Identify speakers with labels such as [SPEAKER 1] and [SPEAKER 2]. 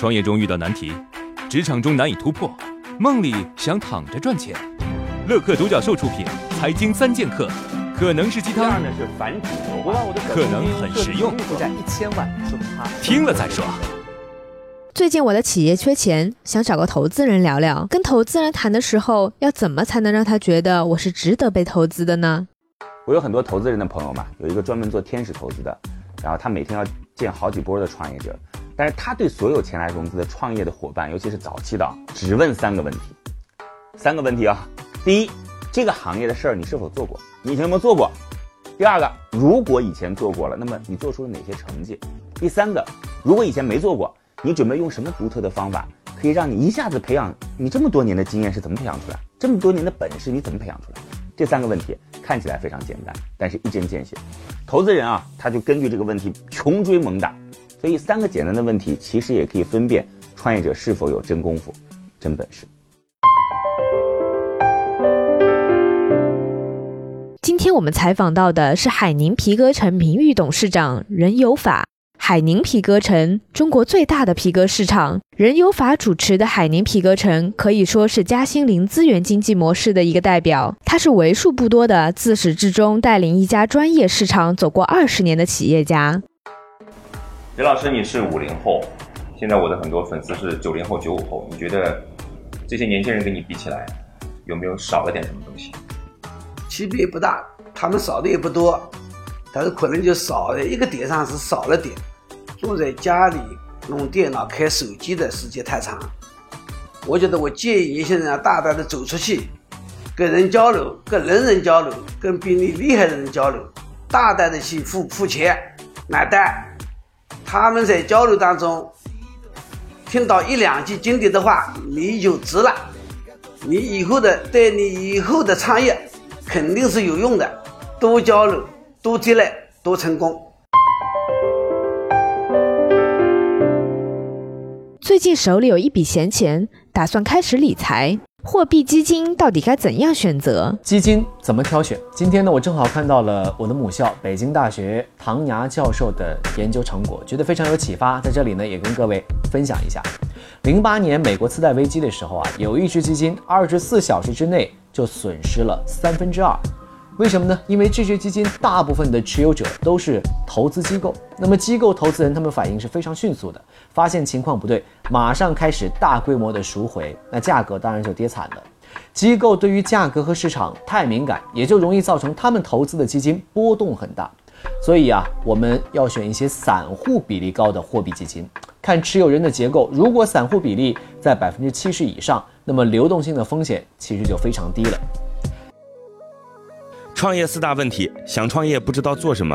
[SPEAKER 1] 创业中遇到难题，职场中难以突破，梦里想躺着赚钱。乐客独角兽出品，《财经三剑客》可能是鸡汤，可能很实用。负债一千万听了再说。
[SPEAKER 2] 最近我的企业缺钱，想找个投资人聊聊。跟投资人谈的时候，要怎么才能让他觉得我是值得被投资的呢？
[SPEAKER 3] 我有很多投资人的朋友嘛，有一个专门做天使投资的，然后他每天要见好几波的创业者。但是他对所有前来融资的创业的伙伴，尤其是早期的，只问三个问题，三个问题啊。第一，这个行业的事儿你是否做过？你以前有没有做过？第二个，如果以前做过了，那么你做出了哪些成绩？第三个，如果以前没做过，你准备用什么独特的方法，可以让你一下子培养你这么多年的经验是怎么培养出来？这么多年的本事你怎么培养出来？这三个问题看起来非常简单，但是一针见血。投资人啊，他就根据这个问题穷追猛打。所以，三个简单的问题，其实也可以分辨创业者是否有真功夫、真本事。
[SPEAKER 2] 今天我们采访到的是海宁皮革城名誉董事长任有法。海宁皮革城，中国最大的皮革市场。任有法主持的海宁皮革城可以说是嘉兴零资源经济模式的一个代表。他是为数不多的自始至终带领一家专业市场走过二十年的企业家。
[SPEAKER 4] 李老师，你是五零后，现在我的很多粉丝是九零后、九五后，你觉得这些年轻人跟你比起来，有没有少了点什么东西？
[SPEAKER 5] 区别不大，他们少的也不多，但是可能就少了一个点上是少了点，坐在家里弄电脑、开手机的时间太长。我觉得我建议年轻人要大胆的走出去，跟人交流，跟人人交流，跟比你厉害的人交流，大胆的去付付钱买单。他们在交流当中听到一两句经典的话，你就值了。你以后的对你以后的创业肯定是有用的。多交流，多积累，多成功。
[SPEAKER 2] 最近手里有一笔闲钱，打算开始理财。货币基金到底该怎样选择？
[SPEAKER 6] 基金怎么挑选？今天呢，我正好看到了我的母校北京大学唐涯教授的研究成果，觉得非常有启发，在这里呢也跟各位分享一下。零八年美国次贷危机的时候啊，有一只基金二十四小时之内就损失了三分之二。为什么呢？因为这些基金大部分的持有者都是投资机构，那么机构投资人他们反应是非常迅速的，发现情况不对，马上开始大规模的赎回，那价格当然就跌惨了。机构对于价格和市场太敏感，也就容易造成他们投资的基金波动很大。所以啊，我们要选一些散户比例高的货币基金，看持有人的结构，如果散户比例在百分之七十以上，那么流动性的风险其实就非常低了。
[SPEAKER 7] 创业四大问题：想创业不知道做什么，